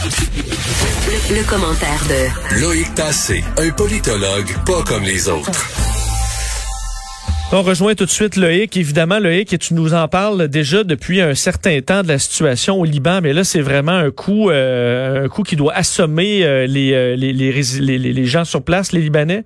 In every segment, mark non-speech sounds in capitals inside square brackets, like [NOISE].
Le, commentaire de Loïc Tassé, un politologue pas comme les autres. On rejoint tout de suite Loïc. Évidemment, Loïc, et tu nous en parles déjà depuis un certain temps de la situation au Liban, mais là, c'est vraiment un coup, euh, un coup qui doit assommer euh, les, euh, les, les, les, gens sur place, les Libanais.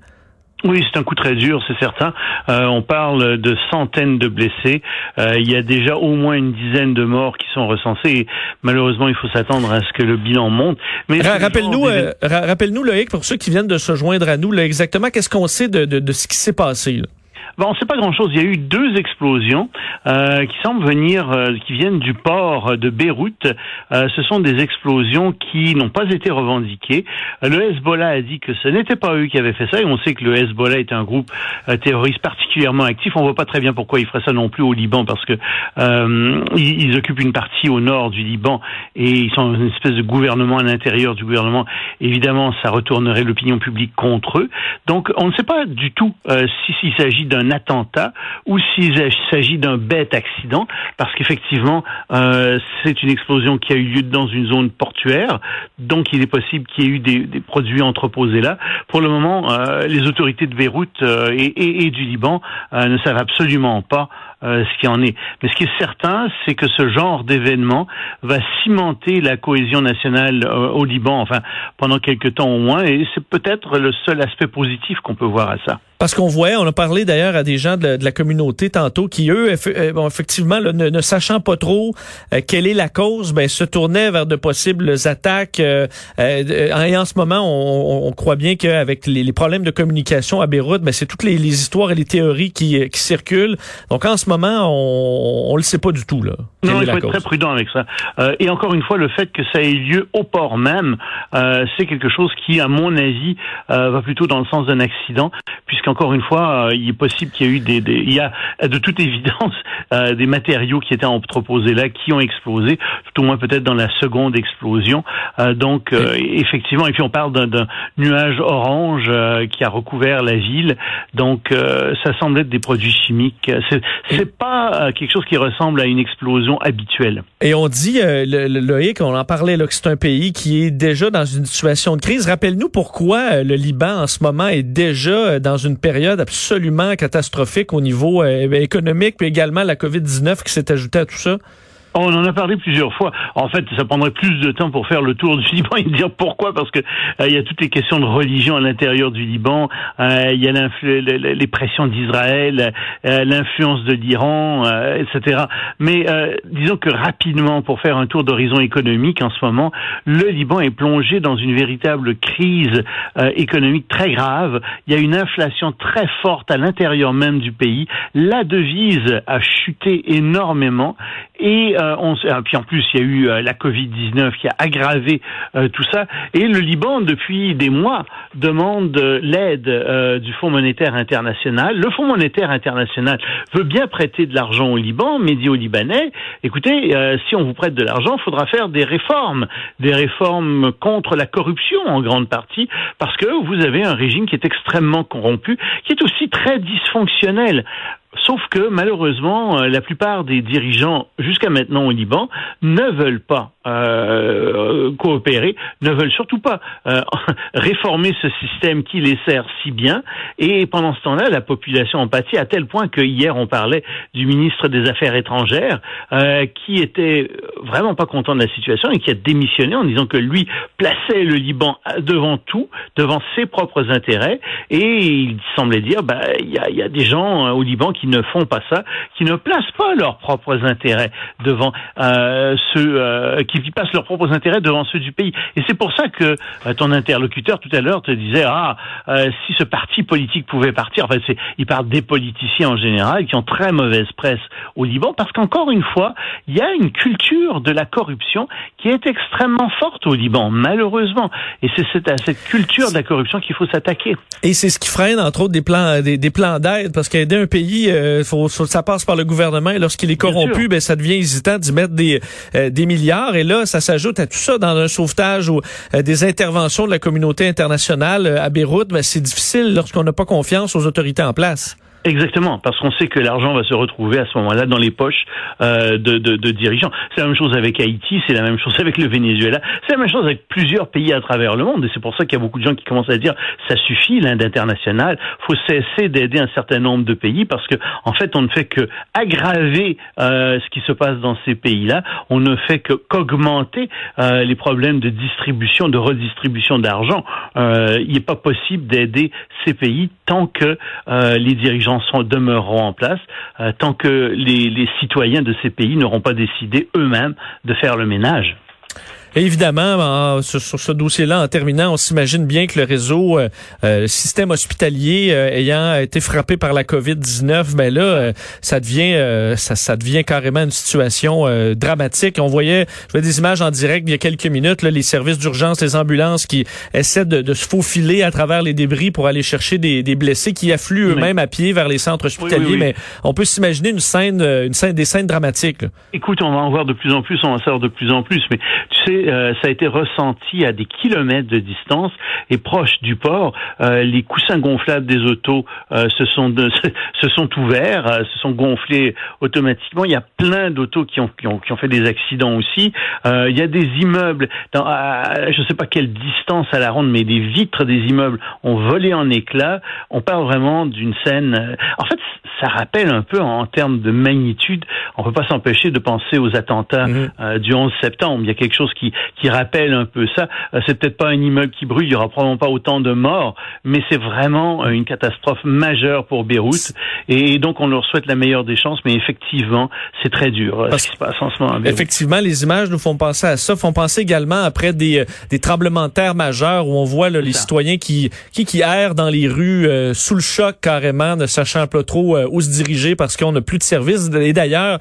Oui, c'est un coup très dur, c'est certain. Euh, on parle de centaines de blessés. Euh, il y a déjà au moins une dizaine de morts qui sont recensés. Et malheureusement, il faut s'attendre à ce que le bilan monte. Mais rappelle-nous, euh, rappelle-nous, Loïc, pour ceux qui viennent de se joindre à nous, là, exactement qu'est-ce qu'on sait de, de, de, ce qui s'est passé. Là? Bon, on ne sait pas grand-chose. Il y a eu deux explosions euh, qui semblent venir, euh, qui viennent du port de Beyrouth. Euh, ce sont des explosions qui n'ont pas été revendiquées. Le Hezbollah a dit que ce n'était pas eux qui avaient fait ça, et on sait que le Hezbollah est un groupe terroriste particulièrement actif. On voit pas très bien pourquoi ils feraient ça non plus au Liban, parce que ils, ils, occupent une partie au nord du Liban et ils sont une espèce de gouvernement à l'intérieur du gouvernement. Évidemment, ça retournerait l'opinion publique contre eux. Donc, on ne sait pas du tout s'il s'agit d'un attentat ou s'il s'agit d'un bête accident, parce qu'effectivement, euh, c'est une explosion qui a eu lieu dans une zone portuaire, donc il est possible qu'il y ait eu des, des, produits entreposés là. Pour le moment, euh, les autorités de Beyrouth euh, et, et, et, du Liban euh, ne savent absolument pas euh, ce qui en est. Mais ce qui est certain, c'est que ce genre d'événement va cimenter la cohésion nationale au Liban, enfin pendant quelques temps au moins, et c'est peut-être le seul aspect positif qu'on peut voir à ça. Parce qu'on voyait, on a parlé d'ailleurs à des gens de la, communauté tantôt qui, eux, euh, bon, effectivement, ne, sachant pas trop euh, quelle est la cause, ben, se tournaient vers de possibles attaques. Euh, et en ce moment, on, on croit bien qu'avec les, les, problèmes de communication à Beyrouth, ben, c'est toutes les, les, histoires et les théories qui, qui circulent. Donc en ce moment, on ne le sait pas du tout. Là, non, il faut être très prudent avec ça. et encore une fois, le fait que ça ait lieu au port même, c'est quelque chose qui, à mon avis, va plutôt dans le sens d'un accident, puisqu'en encore une fois, euh, il est possible qu'il y ait eu des, des, il y a de toute [LAUGHS] évidence euh, des matériaux qui étaient entreposés là, qui ont explosé, tout au moins peut-être dans la seconde explosion. Euh, donc effectivement, et puis on parle d'un nuage orange qui a recouvert la ville. Donc ça semble être des produits chimiques. C'est pas quelque chose qui ressemble à une explosion habituelle. Et on dit, le, Loïc, on en parlait là, que c'est un pays qui est déjà dans une situation de crise. Rappelle-nous pourquoi le Liban en ce moment est déjà dans une période absolument catastrophique au niveau euh, économique, puis également la COVID-19 qui s'est ajoutée à tout ça? On en a parlé plusieurs fois. En fait, ça prendrait plus de temps pour faire le tour du [LAUGHS] Liban et dire pourquoi, parce que euh, il y a toutes les questions de religion à l'intérieur du Liban, euh, il y a les pressions d'Israël, euh, l'influence de l'Iran, etc. Mais disons que rapidement, pour faire un tour d'horizon économique en ce moment, le Liban est plongé dans une véritable crise économique très grave. Il y a une inflation très forte à l'intérieur même du pays. La devise a chuté énormément et euh, on, puis en plus, il y a eu euh, la Covid-19 qui a aggravé euh, tout ça. Et le Liban, depuis des mois, demande l'aide du Fonds monétaire international. Le Fonds monétaire international veut bien prêter de l'argent au Liban, mais dit aux Libanais, écoutez, si on vous prête de l'argent, il faudra faire des réformes, des réformes contre la corruption en grande partie, parce que vous avez un régime qui est extrêmement corrompu, qui est aussi très dysfonctionnel. Sauf que malheureusement, la plupart des dirigeants jusqu'à maintenant au Liban ne veulent pas euh, coopérer, ne veulent surtout pas euh, [LAUGHS] réformer ce système qui les sert si bien. Et pendant ce temps-là, la population en pâtit à tel point que hier on parlait du ministre des Affaires étrangères euh, qui était vraiment pas content de la situation et qui a démissionné en disant que lui plaçait le Liban devant tout, devant ses propres intérêts. Et il semblait dire, bah il y a, y a des gens au Liban qui ne font pas ça, qui ne placent pas leurs propres intérêts devant euh, ceux euh, qui passent leurs propres intérêts devant ceux du pays. Et c'est pour ça que euh, ton interlocuteur tout à l'heure te disait ah euh, si ce parti politique pouvait partir. Enfin, c'est il parle des politiciens en général qui ont très mauvaise presse au Liban parce qu'encore une fois, il y a une culture de la corruption qui est extrêmement forte au Liban, malheureusement. Et c'est cette, à cette culture de la corruption qu'il faut s'attaquer. Et c'est ce qui freine entre autres des plans des, des plans d'aide parce qu'aider un pays, euh, faut, ça passe par le gouvernement et lorsqu'il est corrompu, ben ça devient hésitant d'y mettre des euh, des milliards. Et là, ça s'ajoute à tout ça dans un sauvetage ou euh, des interventions de la communauté internationale euh, à Beyrouth. Ben, c'est difficile lorsqu'on n'a pas confiance aux autorités en place. Exactement, parce qu'on sait que l'argent va se retrouver à ce moment-là dans les poches euh, de, de, de, dirigeants. C'est la même chose avec Haïti, c'est la même chose avec le Venezuela, c'est la même chose avec plusieurs pays à travers le monde. Et c'est pour ça qu'il y a beaucoup de gens qui commencent à dire ça suffit l'Inde internationale, faut cesser d'aider un certain nombre de pays parce que en fait on ne fait que aggraver euh, ce qui se passe dans ces pays-là. On ne fait que qu'augmenter euh, les problèmes de distribution, de redistribution d'argent. Euh, il n'est pas possible d'aider ces pays tant que euh, les dirigeants demeureront en place, euh, tant que les, les citoyens de ces pays n'auront pas décidé eux-mêmes de faire le ménage. Et évidemment, sur, ce dossier-là, en terminant, on s'imagine bien que le réseau, euh, euh système hospitalier euh, ayant été frappé par la COVID-19, ben là, euh, ça devient ça, ça, devient carrément une situation dramatique. On voyait, je voyais des images en direct il y a quelques minutes, là, les services d'urgence, les ambulances qui essaient de, de, se faufiler à travers les débris pour aller chercher des, des blessés qui affluent eux-mêmes à pied vers les centres hospitaliers. mais on peut s'imaginer une scène, une scène, des scènes dramatiques. Écoute, on va en voir de plus en plus, on va en savoir de plus en plus, mais tu sais euh, ça a été ressenti à des kilomètres de distance et proche du port. Euh, les coussins gonflables des autos euh, se sont [LAUGHS] se sont ouverts, se sont gonflés automatiquement. Il y a plein d'autos qui ont, qui ont, qui ont fait des accidents aussi. il y a des immeubles, dans, je ne sais pas quelle distance à la ronde, mais des vitres des immeubles ont volé en éclats. On parle vraiment d'une scène. En fait, ça rappelle un peu en, termes de magnitude. On peut pas s'empêcher de penser aux attentats mmh. du 11 septembre. Il y a quelque chose qui, qui rappelle un peu ça. Euh, c'est peut-être pas un immeuble qui brûle, il y aura probablement pas autant de morts, mais c'est vraiment euh, une catastrophe majeure pour Beyrouth. Et donc on leur souhaite la meilleure des chances, mais effectivement, c'est très dur euh, ce qui se passe en ce moment. Effectivement, les images nous font penser à ça, font penser également après des, des tremblements de terre majeurs où on voit là, les citoyens qui, qui qui errent dans les rues sous le choc carrément, ne sachant pas trop où se diriger parce qu'on n'a plus de service. Et d'ailleurs,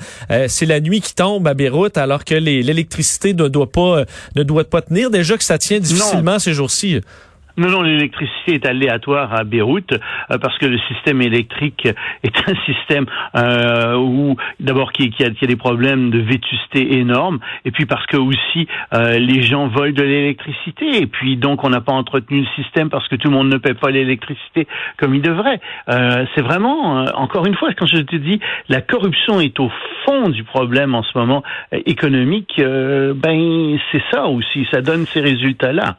c'est la nuit qui tombe à Beyrouth alors que l'électricité ne doit pas ne doit pas tenir. Déjà que ça tient difficilement ces jours-ci. Non, non, l'électricité est aléatoire à Beyrouth euh, parce que le système électrique [LAUGHS] est un système euh, où d'abord qui, qui, a, qui, a, des problèmes de vétusté énormes et puis parce que aussi euh, les gens volent de l'électricité et puis donc on n'a pas entretenu le système parce que tout le monde ne paie pas l'électricité comme il devrait. Euh, c'est vraiment encore une fois quand je te dis la corruption est au fond du problème en ce moment économique. ben c'est ça aussi, ça donne ces résultats là.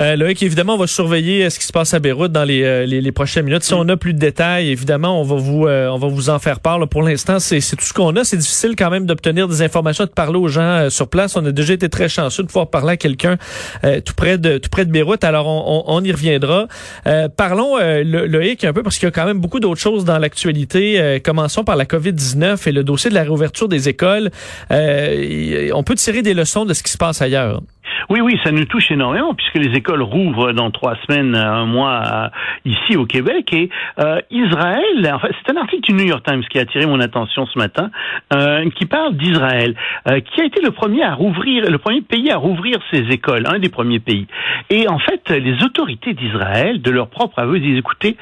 Euh, Loïc, évidemment, on va surveiller euh, ce qui se passe à Beyrouth dans les, euh, les, les, prochaines minutes. Si on a plus de détails, évidemment, on va vous euh, on va vous en faire part. Pour l'instant, c'est tout ce qu'on a. C'est difficile quand même d'obtenir des informations, de parler aux gens sur place. On a déjà été très chanceux de pouvoir parler à quelqu'un tout près de tout près de Beyrouth. Alors, on, on, y reviendra. parlons, Loïc, un peu, parce qu'il y a quand même beaucoup d'autres choses dans l'actualité. commençons par la COVID-19 et le dossier de la réouverture des écoles. on peut tirer des leçons de ce qui se passe ailleurs. Oui, oui, ça nous touche énormément puisque les écoles rouvrent dans trois semaines, un mois ici au Québec. Et euh, Israël, enfin, c'est un article du New York Times qui a attiré mon attention ce matin, euh, qui parle d'Israël, euh, qui a été le premier à rouvrir, le premier pays à rouvrir ses écoles, un des premiers pays. Et en fait, les autorités d'Israël, de leur propre aveu, disent écoutez,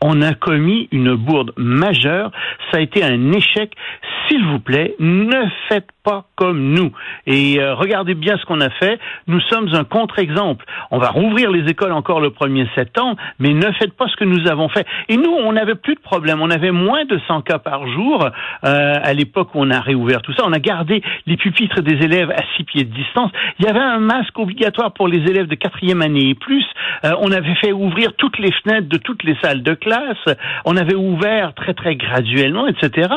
on a commis une bourde majeure, ça a été un échec. S'il vous plaît, ne faites pas comme nous. Et euh, regardez bien ce qu'on a fait. Nous sommes un contre-exemple. On va rouvrir les écoles encore le 1er septembre, mais ne faites pas ce que nous avons fait. Et nous, on n'avait plus de problème. On avait moins de 100 cas par jour euh, à l'époque où on a réouvert tout ça. On a gardé les pupitres des élèves à six pieds de distance. Il y avait un masque obligatoire pour les élèves de quatrième année et plus. Euh, on avait fait ouvrir toutes les fenêtres de toutes les salles de classe on avait ouvert très très graduellement, etc.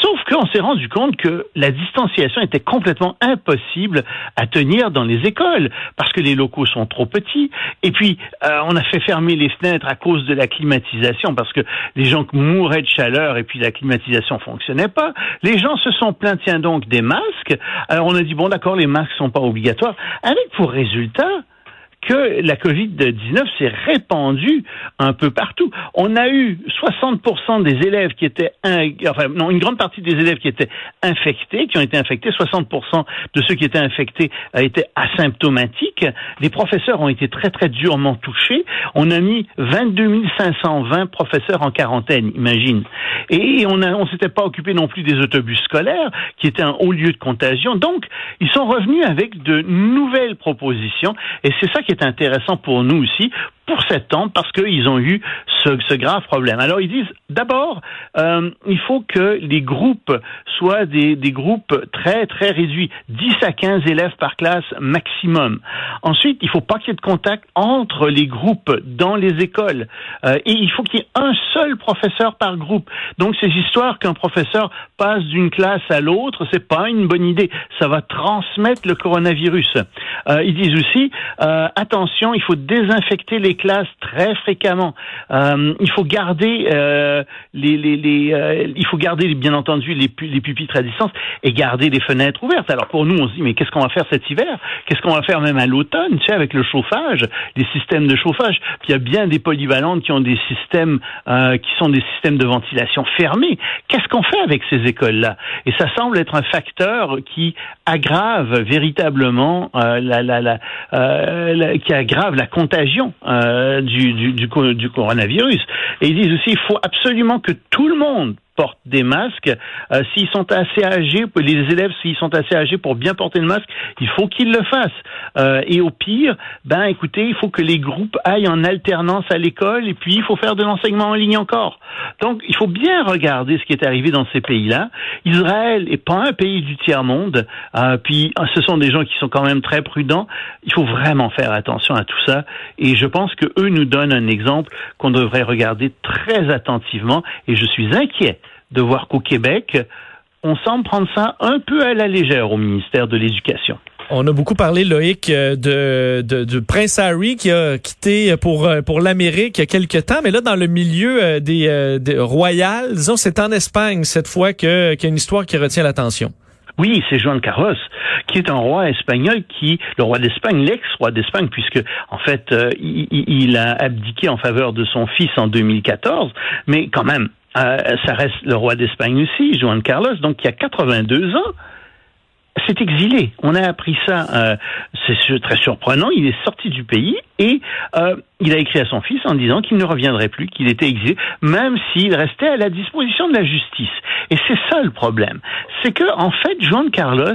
Sauf qu'on s'est rendu compte que la distanciation était complètement impossible à tenir dans les écoles parce que les locaux sont trop petits. Et puis euh, on a fait fermer les fenêtres à cause de la climatisation parce que les gens mouraient de chaleur et puis la climatisation fonctionnait pas. Les gens se sont plaints donc des masques. Alors on a dit bon d'accord les masques sont pas obligatoires avec pour résultat que la COVID-19 s'est répandue un peu partout. On a eu 60% des élèves qui étaient, enfin non, une grande partie des élèves qui étaient infectés, qui ont été infectés, 60% de ceux qui étaient infectés étaient asymptomatiques. Les professeurs ont été très très durement touchés. On a mis 22 520 professeurs en quarantaine, imagine. Et on ne on s'était pas occupé non plus des autobus scolaires, qui étaient un haut lieu de contagion. Donc, ils sont revenus avec de nouvelles propositions, et c'est ça qui est intéressant pour nous aussi pour septembre parce qu'ils ont eu ce, grave problème. Alors ils disent d'abord, euh, il faut que les groupes soient des, des, groupes très très réduits, 10 à 15 élèves par classe maximum. Ensuite, il faut pas qu'il y ait de contact entre les groupes dans les écoles euh, et il faut qu'il y ait un seul professeur par groupe. Donc ces histoires qu'un professeur passe d'une classe à l'autre, c'est pas une bonne idée. Ça va transmettre le coronavirus. Euh, ils disent aussi euh, attention, il faut désinfecter les classes très fréquemment. Euh, il faut garder euh, les, les, les euh, il faut garder bien entendu les, pupitres à distance et garder les fenêtres ouvertes. Alors pour nous, on se dit mais qu'est-ce qu'on va faire cet hiver? Qu'est-ce qu'on va faire même à l'automne, tu sais, avec le chauffage, les systèmes de chauffage? Il y a bien des polyvalentes qui ont des systèmes euh, qui sont des systèmes de ventilation fermés. Qu'est-ce qu'on fait avec ces écoles-là? Et ça semble être un facteur qui aggrave véritablement euh, la, la, la, la, qui aggrave la contagion du, du, du, du coronavirus. Et ils disent aussi, il faut absolument que tout le monde portent des masques. Euh, s'ils sont assez âgés, les élèves, s'ils sont assez âgés pour bien porter le masque, il faut qu'ils le fassent. Euh, et au pire, ben écoutez, il faut que les groupes aillent en alternance à l'école et puis il faut faire de l'enseignement en ligne encore. Donc, il faut bien regarder ce qui est arrivé dans ces pays-là. Israël est pas un pays du tiers-monde, euh, puis ce sont des gens qui sont quand même très prudents. Il faut vraiment faire attention à tout ça et je pense que eux nous donnent un exemple qu'on devrait regarder très attentivement et je suis inquiet de voir qu'au Québec, on semble prendre ça un peu à la légère au ministère de l'Éducation. On a beaucoup parlé, Loïc, euh, de, de, du prince Harry qui a quitté pour, euh, pour l'Amérique il y a quelque temps, mais là, dans le milieu euh, des, des royales, disons, c'est en Espagne cette fois qu'il y a une histoire qui retient l'attention. Oui, c'est Juan Carlos, qui est un roi espagnol qui, le roi d'Espagne, l'ex-roi d'Espagne, puisque en fait, il, il, a abdiqué en faveur de son fils en 2014, mais quand même, euh, ça reste le roi d'Espagne aussi, Juan Carlos, donc qui a 82 ans, s'est exilé. On a appris ça, euh, c'est très surprenant. Il est sorti du pays et euh, il a écrit à son fils en disant qu'il ne reviendrait plus, qu'il était exilé, même s'il restait à la disposition de la justice. Et c'est ça le problème, c'est que en fait, Juan Carlos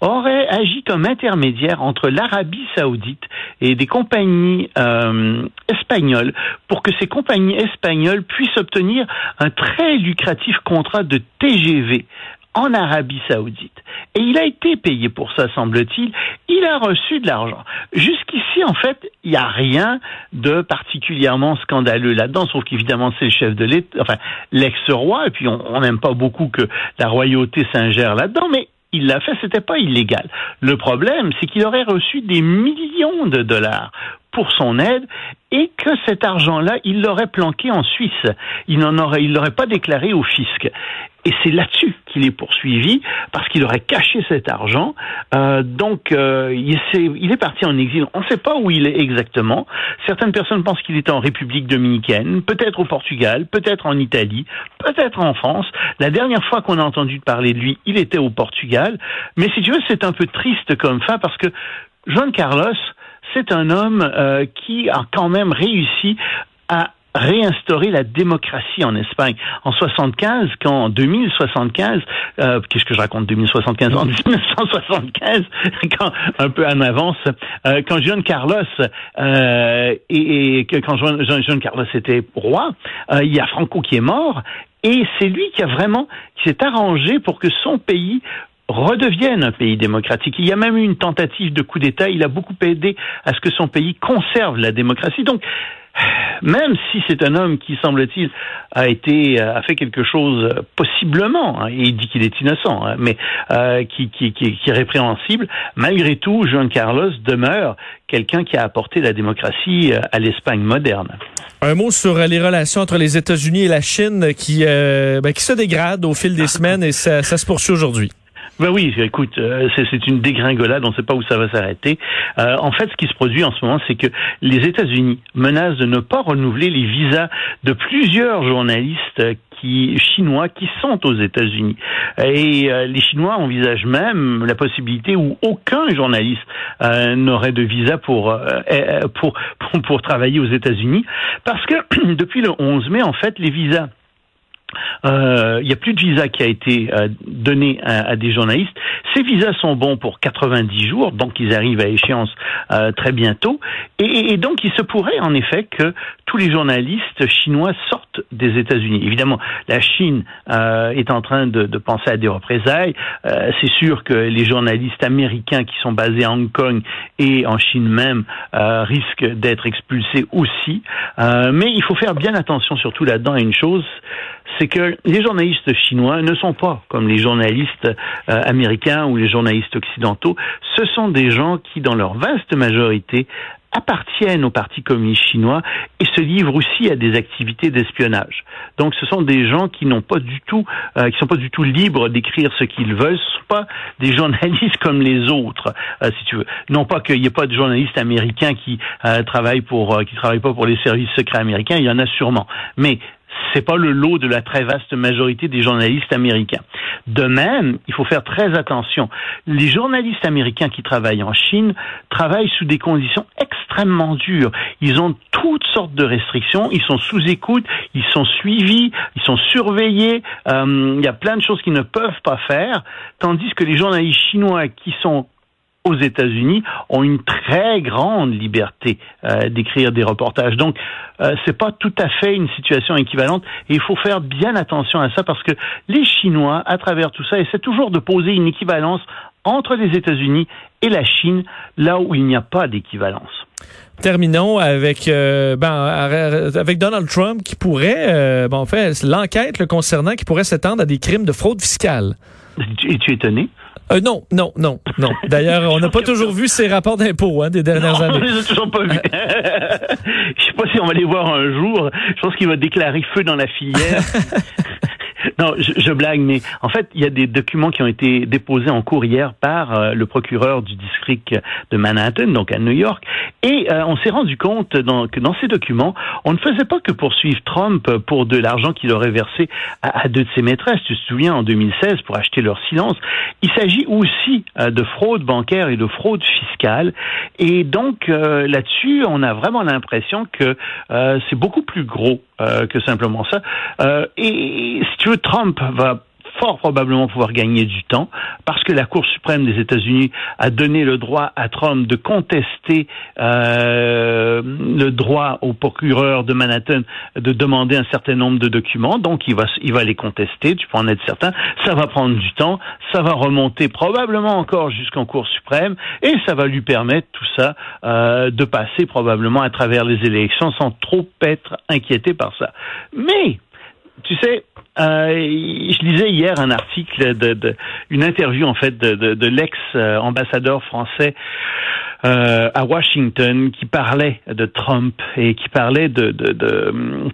aurait agi comme intermédiaire entre l'Arabie Saoudite et des compagnies euh, espagnoles pour que ces compagnies espagnoles puissent obtenir un très lucratif contrat de TGV en Arabie saoudite. Et il a été payé pour ça, semble-t-il. Il a reçu de l'argent. Jusqu'ici, en fait, il n'y a rien de particulièrement scandaleux là-dedans, sauf qu'évidemment, c'est le chef de l'État, enfin, l'ex-roi, et puis on n'aime pas beaucoup que la royauté s'ingère là-dedans, mais il l'a fait, c'était pas illégal. Le problème, c'est qu'il aurait reçu des millions de dollars pour son aide et que cet argent-là, il l'aurait planqué en Suisse. Il n'en aurait, il l'aurait pas déclaré au fisc. Et c'est là-dessus qu'il est poursuivi parce qu'il aurait caché cet argent. Euh, donc, euh, il, est, parti en exil. On ne sait pas où il est exactement. Certaines personnes pensent qu'il est en République dominicaine, peut-être au Portugal, peut-être en Italie, peut-être en France. La dernière fois qu'on a entendu parler de lui, il était au Portugal. Mais si tu veux, c'est un peu triste comme fin parce que Juan Carlos, c'est un homme euh, qui a quand même réussi à réinstaurer la démocratie en Espagne. En 75, quand en 2075, euh, qu'est-ce que je raconte 2075 En 1975, [LAUGHS] quand un peu en avance, euh, quand Juan Carlos euh, et, et, quand Juan, Juan Carlos était roi, euh, il y a Franco qui est mort et c'est lui qui a vraiment qui s'est arrangé pour que son pays redevienne un pays démocratique. Il y a même eu une tentative de coup d'État. Il a beaucoup aidé à ce que son pays conserve la démocratie. Donc, même si c'est un homme qui, semble-t-il, a été euh, a fait quelque chose euh, possiblement, hein, et il dit qu'il est innocent, hein, mais euh, qui, qui, qui, est répréhensible, malgré tout, Juan Carlos demeure quelqu'un qui a apporté la démocratie euh, à l'Espagne moderne. Un mot sur les relations entre les États-Unis et la Chine qui, ben, qui se dégradent au fil des semaines et ça, ça se poursuit aujourd'hui. Ben oui, écoute, euh, c'est une dégringolade, on ne sait pas où ça va s'arrêter. Euh, en fait, ce qui se produit en ce moment, c'est que les États-Unis menacent de ne pas renouveler les visas de plusieurs journalistes qui, chinois qui sont aux États-Unis. Et euh, les Chinois envisagent même la possibilité où aucun journaliste n'aurait de visa pour, pour, pour, pour travailler aux États-Unis, parce que [CLEARS THROAT] depuis le 11 mai, en fait, les visas il n'y a plus de visa qui a été donné à, des journalistes. Ces visas sont bons pour 90 jours, donc ils arrivent à échéance très bientôt. Et, et, donc il se pourrait en effet que tous les journalistes chinois sortent des États-Unis. Évidemment, la Chine est en train de, de, penser à des représailles. C'est sûr que les journalistes américains qui sont basés à Hong Kong et en Chine même risquent d'être expulsés aussi. mais il faut faire bien attention surtout là-dedans à une chose, c'est que les journalistes chinois ne sont pas comme les journalistes euh, américains ou les journalistes occidentaux. Ce sont des gens qui, dans leur vaste majorité, appartiennent au Parti communiste chinois et se livrent aussi à des activités d'espionnage. Donc ce sont des gens qui n'ont pas du tout, euh, qui sont pas du tout libres d'écrire ce qu'ils veulent. Ce sont pas des [LAUGHS] journalistes comme les autres, euh, si tu veux. Non pas qu'il n'y ait pas de journalistes américains qui travaillent pour, qui travaillent pas pour les services secrets américains. Il y en a sûrement, mais c'est pas le lot de la très vaste majorité des journalistes américains. De même, il faut faire très attention. Les journalistes américains qui travaillent en Chine travaillent sous des conditions extrêmement dures. Ils ont toutes sortes de restrictions, ils sont sous écoute, ils sont suivis, ils sont surveillés, euh, il y a plein de choses qu'ils ne peuvent pas faire, tandis que les journalistes chinois qui sont aux États-Unis ont une très grande liberté euh, d'écrire des reportages. Donc, euh, c'est pas tout à fait une situation équivalente et il faut faire bien attention à ça parce que les Chinois, à travers tout ça, essaient toujours de poser une équivalence entre les États-Unis et la Chine, là où il n'y a pas d'équivalence. Terminons avec euh, ben, avec Donald Trump qui pourrait, euh, en fait, l'enquête le concernant qui pourrait s'étendre à des crimes de fraude fiscale. Es-tu étonné? Euh, non, non, non, non. [LAUGHS] D'ailleurs, on n'a pas toujours vu ces rapports d'impôts hein, des dernières années. On les a toujours pas vus. [LAUGHS] Je sais pas si on va les voir un jour. Je pense qu'il va déclarer feu dans la filière. [LAUGHS] Non, je, blague, mais en fait, il y a des documents qui ont été déposés en cours hier par euh, le procureur du district de Manhattan, donc à New York, et euh, on s'est rendu compte que dans ces documents, on ne faisait pas que poursuivre Trump pour de l'argent qu'il aurait versé à, deux de ses maîtresses, tu te souviens, en 2016, pour acheter leur silence. Il s'agit aussi euh, de fraude bancaire et de fraude fiscale, et donc là-dessus, on a vraiment l'impression que c'est beaucoup plus gros que simplement ça. et si tu veux, Trump va fort probablement pouvoir gagner du temps parce que la Cour suprême des États-Unis a donné le droit à Trump de contester euh, le droit au procureur de Manhattan de demander un certain nombre de documents. Donc il va il va les contester, tu peux en être certain. Ça va prendre du temps, ça va remonter probablement encore jusqu'en Cour suprême et ça va lui permettre tout ça euh, de passer probablement à travers les élections sans trop être inquiété par ça. Mais tu sais, euh, je lisais hier un article de, une interview en fait de, l'ex-ambassadeur français euh, à Washington qui parlait de Trump et qui parlait de,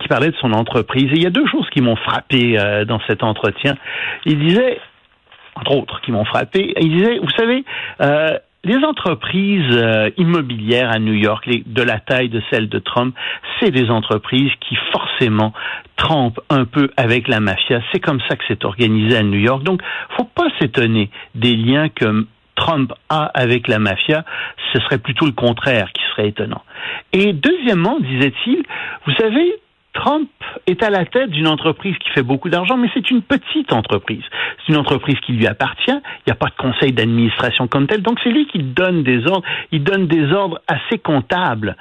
qui parlait de son entreprise. Et il y a deux choses qui m'ont frappé euh, dans cet entretien. Il disait, entre autres, qui m'ont frappé. Il disait, vous savez, les entreprises immobilières à New York, de la taille de celle de Trump, c'est des entreprises qui forcément trempe un peu avec la mafia. C'est comme ça que c'est organisé à New York. Donc, faut pas s'étonner des liens que Trump a avec la mafia. Ce serait plutôt le contraire qui serait étonnant. Et deuxièmement, disait-il, vous savez, Trump est à la tête d'une entreprise qui fait beaucoup d'argent, mais c'est une petite entreprise. C'est une entreprise qui lui appartient. Il n'y a pas de conseil d'administration comme tel. Donc c'est lui qui donne des ordres. Il donne des ordres assez comptables.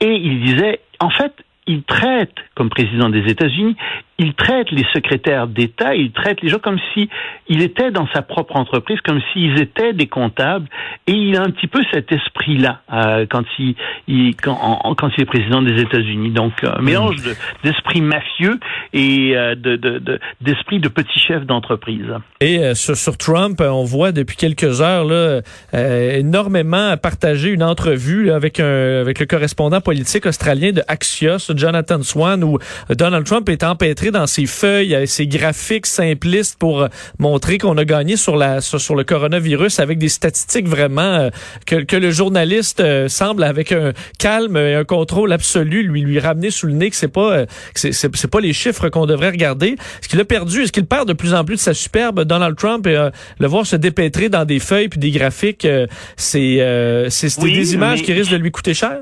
Et il disait, en fait, il traite, comme président des États-Unis, il traite les secrétaires d'État, il traite les gens comme si était dans sa propre entreprise, comme s'ils étaient des comptables, et il a un petit peu cet esprit-là euh, quand, il, est président des États-Unis. Donc, un mélange d'esprit mafieux et euh, d'esprit de, petit chef d'entreprise. Et euh, sur, Trump, on voit depuis quelques heures là, énormément partager une entrevue avec le correspondant politique australien de Axios, Jonathan Swan, où Donald Trump est empêtré dans ses feuilles, ses graphiques simplistes pour euh, montrer qu'on a gagné sur la sur, le coronavirus avec des statistiques vraiment euh, que, que le journaliste euh, semble avec un calme et un contrôle absolu lui lui ramener sous le nez que c'est pas c'est c'est pas les chiffres qu'on devrait regarder. Ce qu'il a perdu, est-ce qu'il perd de plus en plus de sa superbe Donald Trump et le voir se dépêtrer dans des feuilles puis des graphiques, c'est c'est des images qui risquent de lui coûter cher?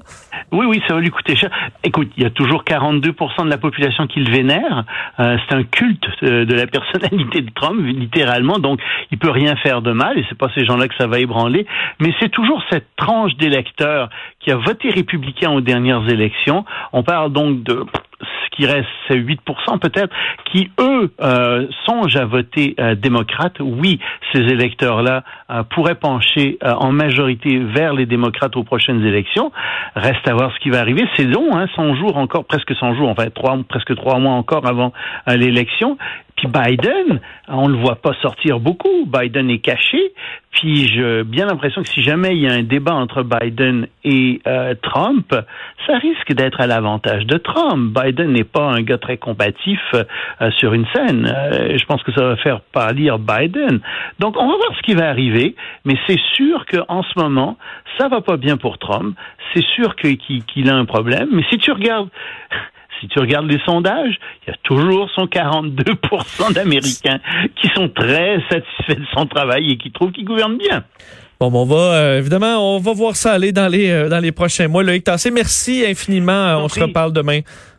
Oui, oui, ça va lui coûter cher. Écoute, il y a toujours 42% de la population qui le vénère. Euh, c'est un culte euh, de la personnalité de Trump, littéralement. Donc, il peut rien faire de mal, et c'est pas ces gens-là que ça va ébranler. Mais c'est toujours cette tranche d'électeurs qui a voté républicain aux dernières élections. On parle donc de ce qui reste, c'est 8% peut-être, qui, eux, euh, songent à voter euh, démocrate. Oui, ces électeurs-là euh, pourraient pencher euh, en majorité vers les démocrates aux prochaines élections. Reste à voir ce qui va arriver. C'est long, hein, 100 jours encore, presque 100 jours, enfin trois, presque trois mois encore avant l'élection. Puis Biden, on le voit pas sortir beaucoup. Biden est caché. Puis j'ai bien l'impression que si jamais il y a un débat entre Biden et euh, Trump, ça risque d'être à l'avantage de Trump. N'est pas un gars très combatif euh, sur une scène. Euh, je pense que ça va faire pâlir Biden. Donc on va voir ce qui va arriver, mais c'est sûr qu'en ce moment, ça va pas bien pour Trump. C'est sûr qu'il a un problème. Mais si tu regardes [LAUGHS] si tu regardes les sondages, il y a toujours son 42 d'Américains qui sont très satisfaits de son travail et qui trouvent qu'il gouverne bien. Bon, on va euh, évidemment, on va voir ça aller dans les euh, dans les prochains mois. Loïc Tassé, merci infiniment. On se reparle demain.